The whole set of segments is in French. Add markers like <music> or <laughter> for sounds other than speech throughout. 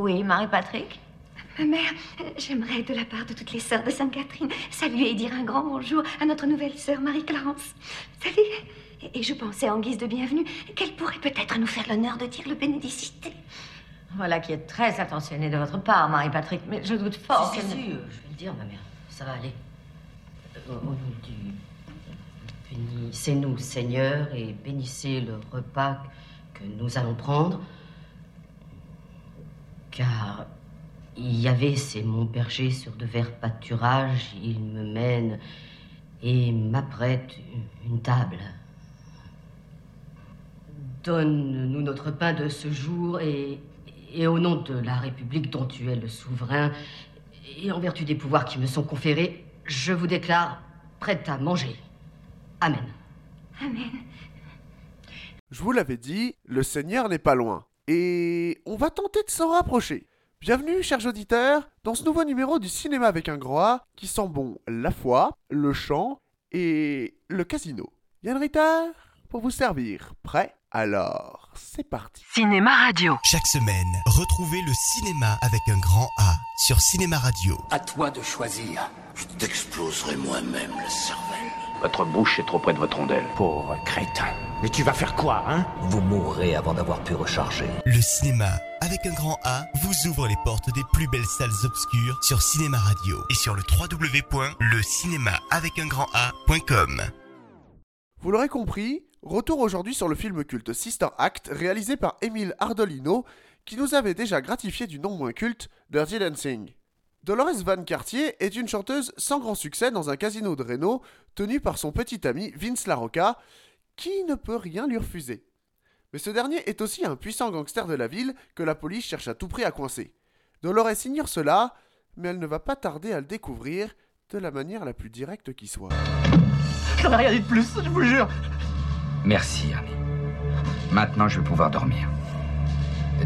Oui, Marie-Patrick? Ma mère, j'aimerais de la part de toutes les sœurs de Sainte-Catherine saluer et dire un grand bonjour à notre nouvelle sœur Marie-Clarence. Salut et, et je pensais en guise de bienvenue qu'elle pourrait peut-être nous faire l'honneur de dire le bénédicité. Voilà qui est très attentionné de votre part, Marie-Patrick, mais je doute fort. Si, si, qu'elle si, ne- euh, je vais le dire, ma mère. Ça va aller. Euh, Au nom du... Bénissez-nous, Seigneur, et bénissez le repas que nous allons prendre. Car Yahvé, c'est mon berger sur de verts pâturages. Il me mène et m'apprête une table. Donne-nous notre pain de ce jour et, et au nom de la République dont tu es le souverain et en vertu des pouvoirs qui me sont conférés, je vous déclare prête à manger. Amen. Amen. Je vous l'avais dit, le Seigneur n'est pas loin. Et on va tenter de s'en rapprocher. Bienvenue, chers auditeurs, dans ce nouveau numéro du cinéma avec un grand A qui sent bon la foi, le chant et le casino. Yann Ritter, pour vous servir. Prêt? Alors, c'est parti. Cinéma Radio. Chaque semaine, retrouvez le cinéma avec un grand A sur Cinéma Radio. À toi de choisir. Je t'exploserai moi-même la cervelle. Votre bouche est trop près de votre rondelle. Pauvre crétin. Mais tu vas faire quoi, hein? Vous mourrez avant d'avoir pu recharger. Le cinéma avec un grand A vous ouvre les portes des plus belles salles obscures sur Cinéma Radio et sur le www.lecinémaavecungranda.com. Vous l'aurez compris, retour aujourd'hui sur le film culte Sister Act réalisé par Émile Ardolino qui nous avait déjà gratifié du nom moins culte Dirty Dancing. Dolores Van Cartier est une chanteuse sans grand succès dans un casino de Reno tenu par son petit ami Vince LaRocca qui ne peut rien lui refuser. Mais ce dernier est aussi un puissant gangster de la ville que la police cherche à tout prix à coincer. Dolores ignore cela, mais elle ne va pas tarder à le découvrir de la manière la plus directe qui soit. J'en ai rien dit de plus, je vous jure. Merci, Arnie. Maintenant, je vais pouvoir dormir.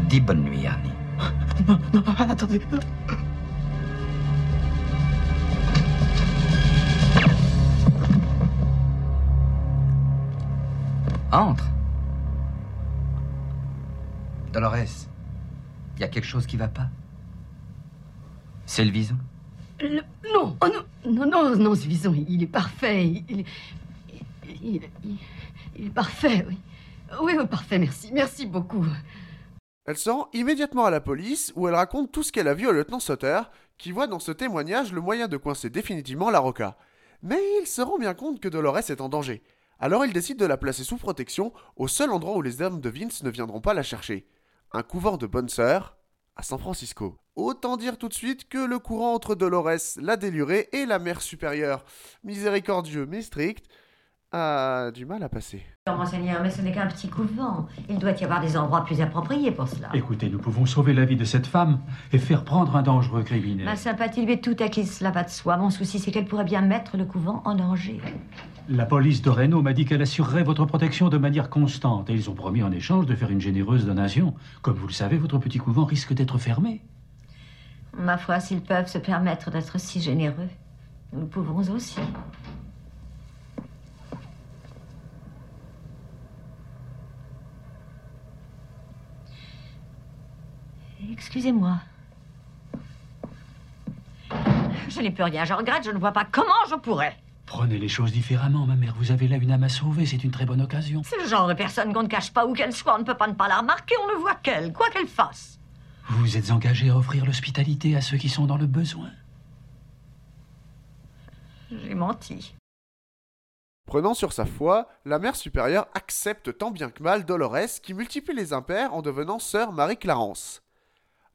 Dis bonne nuit, Arnie. Non, non, attendez. Entre. Dolores, il y a quelque chose qui va pas C'est le vison Le- Non, oh non, non, non, non, ce vison, il est parfait. Il, il, il- il- il est parfait, oui. Oui, oui, parfait, merci. Merci beaucoup. Elle se rend immédiatement à la police où elle raconte tout ce qu'elle a vu au lieutenant Sutter, qui voit dans ce témoignage le moyen de coincer définitivement la Roca. Mais il se rend bien compte que Dolores est en danger. Alors il décide de la placer sous protection au seul endroit où les hommes de Vince ne viendront pas la chercher. Un couvent de bonnes sœurs à San Francisco. Autant dire tout de suite que le courant entre Dolores, la délurée, et la mère supérieure, miséricordieux mais strict, a du mal à passer. Non, monseigneur, mais ce n'est qu'un petit couvent. Il doit y avoir des endroits plus appropriés pour cela. Écoutez, nous pouvons sauver la vie de cette femme et faire prendre un dangereux criminel. Ma sympathie lui est tout acquise, cela va de soi. Mon souci, c'est qu'elle pourrait bien mettre le couvent en danger. La police de Reno m'a dit qu'elle assurerait votre protection de manière constante et ils ont promis en échange de faire une généreuse donation. Comme vous le savez, votre petit couvent risque d'être fermé. Ma foi, s'ils peuvent se permettre d'être si généreux, nous le pouvons aussi. Excusez-moi. Je n'ai plus rien, je regrette, je ne vois pas comment je pourrais. Prenez les choses différemment, ma mère. Vous avez là une âme à sauver, c'est une très bonne occasion. C'est le genre de personne qu'on ne cache pas où qu'elle soit, on ne peut pas ne pas la remarquer, on ne voit qu'elle, quoi qu'elle fasse. Vous vous êtes engagé à offrir l'hospitalité à ceux qui sont dans le besoin. J'ai menti. Prenant sur sa foi, la mère supérieure accepte tant bien que mal Dolores qui multiplie les impairs en devenant sœur Marie-Clarence.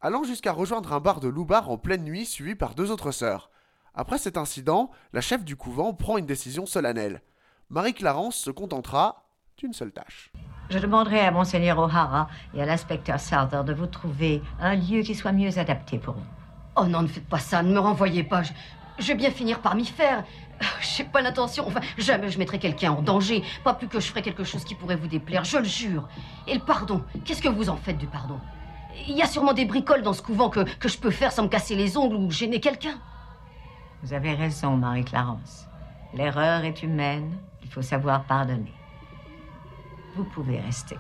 Allant jusqu'à rejoindre un bar de loubar en pleine nuit suivi par deux autres sœurs. Après cet incident, la chef du couvent prend une décision solennelle. Marie-Clarence se contentera d'une seule tâche. Je demanderai à Monseigneur O'Hara et à l'inspecteur Souther de vous trouver un lieu qui soit mieux adapté pour vous. Oh non, ne faites pas ça, ne me renvoyez pas. Je, je vais bien finir par m'y faire. J'ai pas l'intention, enfin, jamais je mettrai quelqu'un en danger. Pas plus que je ferai quelque chose qui pourrait vous déplaire, je le jure. Et le pardon, qu'est-ce que vous en faites du pardon? Il y a sûrement des bricoles dans ce couvent que, que je peux faire sans me casser les ongles ou gêner quelqu'un. Vous avez raison, Marie-Clarence. L'erreur est humaine, il faut savoir pardonner. Vous pouvez rester.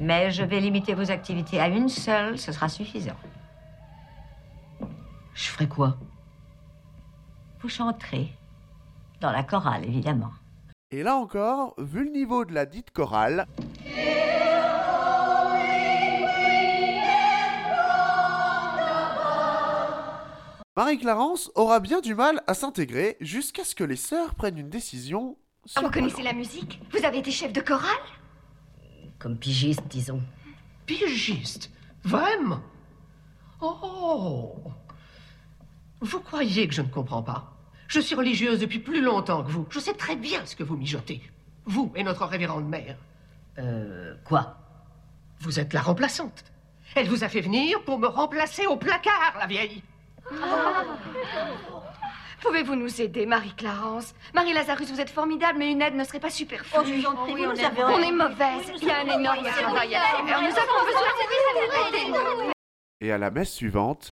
Mais je vais limiter vos activités à une seule, ce sera suffisant. Je ferai quoi? Vous chanterez. Dans la chorale, évidemment. Et là encore, vu le niveau de la dite chorale, Marie-Clarence aura bien du mal à s'intégrer jusqu'à ce que les sœurs prennent une décision. Ah, vous connaissez la musique? Vous avez été chef de chorale? Comme pigiste, disons. Pigiste? Vraiment? Oh Vous croyez que je ne comprends pas? Je suis religieuse depuis plus longtemps que vous. Je sais très bien ce que vous mijotez. Vous et notre révérende mère. Euh. Quoi? Vous êtes la remplaçante. Elle vous a fait venir pour me remplacer au placard, la vieille. <laughs> Pouvez-vous nous aider, Marie-Clarence? Marie-Lazarus, vous êtes formidable, mais une aide ne serait pas superflue. Oh, vous on, nous est, avez- on est mauvaise. Il y a un énorme travail à faire. Nous avons besoin de vous aider. Et à la messe suivante,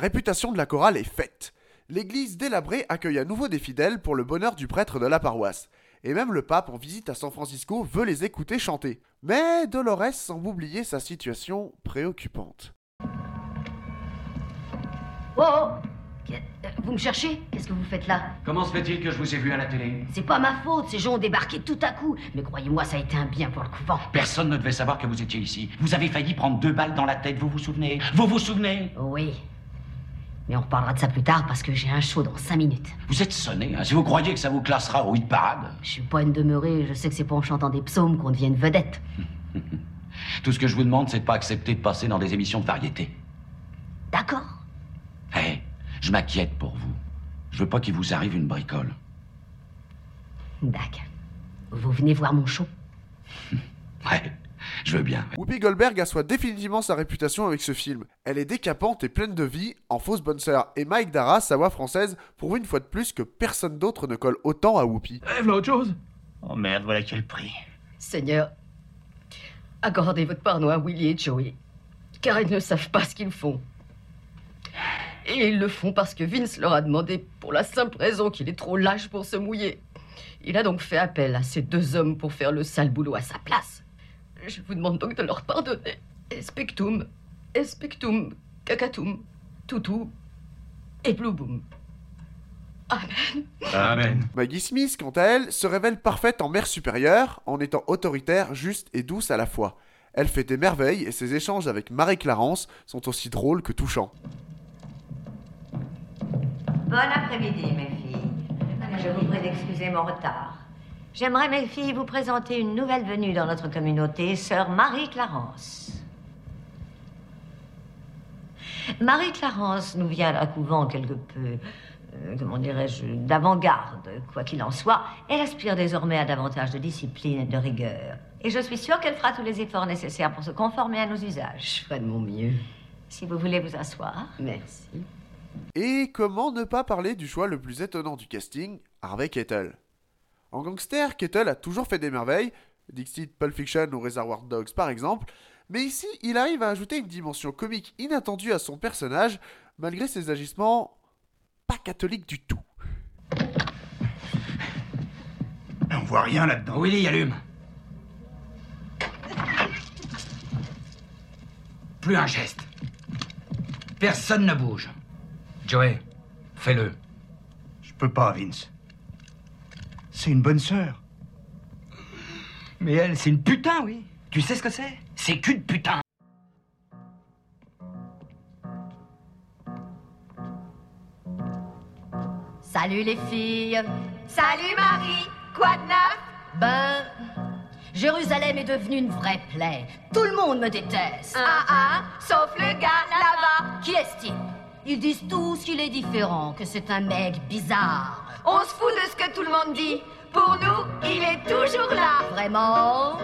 réputation de la chorale est faite. L'église délabrée accueille à nouveau des fidèles pour le bonheur du prêtre de la paroisse. Et même le pape en visite à San Francisco veut les écouter chanter. Mais Dolores semble oublier sa situation préoccupante. Oh, oh euh, Vous me cherchez? Qu'est-ce que vous faites là? Comment se fait-il que je vous ai vu à la télé? C'est pas ma faute, ces gens ont débarqué tout à coup. Mais croyez-moi, ça a été un bien pour le couvent. Personne ne devait savoir que vous étiez ici. Vous avez failli prendre deux balles dans la tête, vous vous souvenez? Vous vous souvenez? Oui. Mais on reparlera de ça plus tard parce que j'ai un show dans cinq minutes. Vous êtes sonné, hein, si vous croyez que ça vous classera au hit parade. Je suis pas une demeurée, je sais que c'est pas en chantant des psaumes qu'on devient une vedette. <laughs> Tout ce que je vous demande, c'est de pas accepter de passer dans des émissions de variété. D'accord Hé, je m'inquiète pour vous. Je veux pas qu'il vous arrive une bricole. D'accord. Vous venez voir mon show <laughs> Ouais, je veux bien. Whoopi Goldberg assoit définitivement sa réputation avec ce film. Elle est décapante et pleine de vie, en fausse bonne sœur, et Mike Dara, sa voix française, prouve une fois de plus que personne d'autre ne colle autant à Whoopi. Eh, voilà autre chose? Oh merde, voilà quel prix. Seigneur, accordez votre pardon à Willy et Joey, car ils ne savent pas ce qu'ils font. Et ils le font parce que Vince leur a demandé pour la simple raison qu'il est trop lâche pour se mouiller. Il a donc fait appel à ces deux hommes pour faire le sale boulot à sa place. Je vous demande donc de leur pardonner. Espectum, espectum, cacatum, toutou et blouboum. Amen. Amen. Maggie Smith, quant à elle, se révèle parfaite en mère supérieure, en étant autoritaire, juste et douce à la fois. Elle fait des merveilles et ses échanges avec Marie-Clarence sont aussi drôles que touchants. Bon après-midi, mes filles. Je vous prie d'excuser mon retard. J'aimerais, mes filles, vous présenter une nouvelle venue dans notre communauté, sœur Marie-Clarence. Marie-Clarence nous vient d'un couvent quelque peu, euh, comment dirais-je, d'avant-garde, quoi qu'il en soit. Elle aspire désormais à davantage de discipline et de rigueur. Et je suis sûre qu'elle fera tous les efforts nécessaires pour se conformer à nos usages. Je ferai de mon mieux. Si vous voulez vous asseoir. Merci. Et comment ne pas parler du choix le plus étonnant du casting, Harvey Kettle En gangster, Kettle a toujours fait des merveilles, Dixit, Pulp Fiction ou Reservoir Dogs par exemple, mais ici il arrive à ajouter une dimension comique inattendue à son personnage, malgré ses agissements pas catholiques du tout. On voit rien là-dedans. Willy, allume. Plus un geste. Personne ne bouge. Joey, fais-le. Je peux pas, Vince. C'est une bonne sœur. Mais elle, c'est une putain, oui. Tu sais ce que c'est? C'est qu'une putain. Salut les filles. Salut Marie, quoi de neuf? Ben, Jérusalem est devenue une vraie plaie. Tout le monde me déteste. Ah ah, sauf le gars là-bas. Qui est-il Ils disent tous qu'il est différent, que c'est un mec bizarre. On se fout de ce que tout le monde dit. Pour nous, il est toujours là. Vraiment?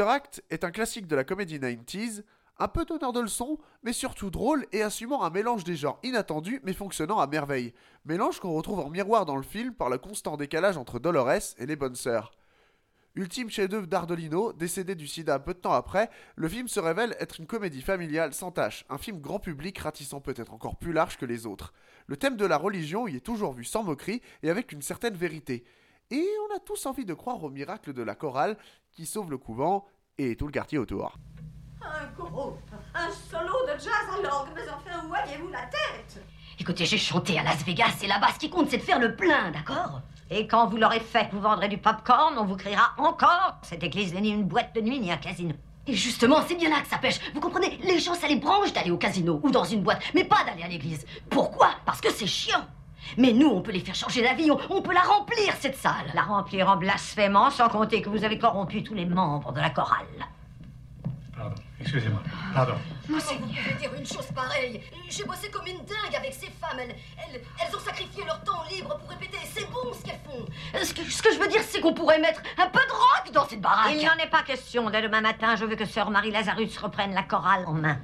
Sister Act est un classique de la comédie 90s, un peu donneur de leçons, mais surtout drôle et assumant un mélange des genres inattendus mais fonctionnant à merveille. Mélange qu'on retrouve en miroir dans le film par le constant décalage entre Dolores et les bonnes sœurs. Ultime chef-d'œuvre d'Ardolino, décédé du sida peu de temps après, le film se révèle être une comédie familiale sans tâche, un film grand public ratissant peut-être encore plus large que les autres. Le thème de la religion y est toujours vu sans moquerie et avec une certaine vérité. Et on a tous envie de croire au miracle de la chorale qui sauve le couvent et tout le quartier autour. Un groupe, un solo de jazz à l'orgue, mais enfin, où aviez-vous la tête? Écoutez, j'ai chanté à Las Vegas et là-bas, ce qui compte, c'est de faire le plein, d'accord? Et quand vous l'aurez fait, vous vendrez du popcorn, on vous criera encore Cette église n'est ni une boîte de nuit, ni un casino. Et justement, c'est bien là que ça pêche. Vous comprenez Les gens, ça les branche d'aller au casino ou dans une boîte, mais pas d'aller à l'église. Pourquoi? Parce que c'est chiant. Mais nous, on peut les faire changer d'avis, on, on peut la remplir, cette salle. La remplir en blasphémant, sans compter que vous avez corrompu tous les membres de la chorale. Pardon, excusez-moi. Pardon. Monseigneur. Vous pouvez dire une chose pareille J'ai bossé comme une dingue avec ces femmes. Elles, elles, elles ont sacrifié leur temps libre pour répéter. C'est bon ce qu'elles font. Euh, Ce que, ce que je veux dire, c'est qu'on pourrait mettre un peu de rock dans cette baraque. Il n'en est pas question. Dès demain matin, je veux que sœur Marie Lazarus reprenne la chorale en main.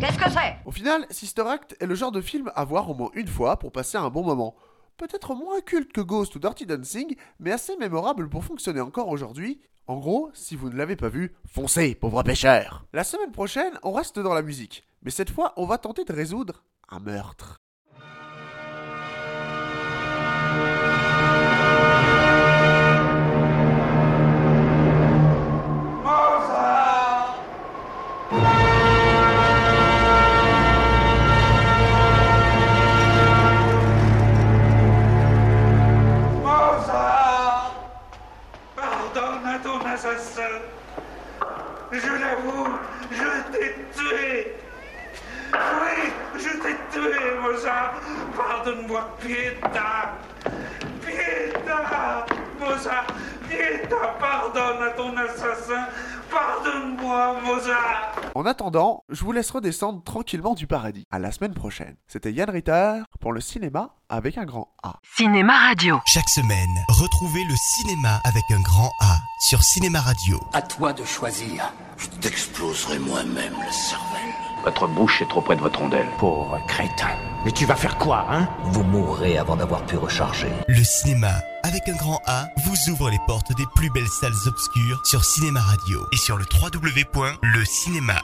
Qu'est-ce que c'est? Au final, Sister Act est le genre de film à voir au moins une fois pour passer un bon moment. Peut-être moins culte que Ghost ou Dirty Dancing, mais assez mémorable pour fonctionner encore aujourd'hui. En gros, si vous ne l'avez pas vu, foncez, pauvre pêcheur La semaine prochaine, on reste dans la musique, mais cette fois, on va tenter de résoudre un meurtre. Assassin. Je l'avoue, je t'ai tué. Oui, je t'ai tué, Mozart. Pardonne-moi, Pietà. Pietà, Mozart. Pietà, pardonne à ton assassin. Pardonne-moi, Mozart. En attendant, je vous laisse redescendre tranquillement du paradis. À la semaine prochaine. C'était Yann Ritter pour le cinéma avec un grand A. Cinéma Radio. Chaque semaine, retrouvez le cinéma avec un grand A sur Cinéma Radio. À toi de choisir. Je t'exploserai moi-même le cervelle. Votre bouche est trop près de votre rondelle. Pauvre crétin. Mais tu vas faire quoi, hein? Vous mourrez avant d'avoir pu recharger. Le cinéma avec un grand A vous ouvre les portes des plus belles salles obscures sur Cinéma Radio et sur le www.lecinéma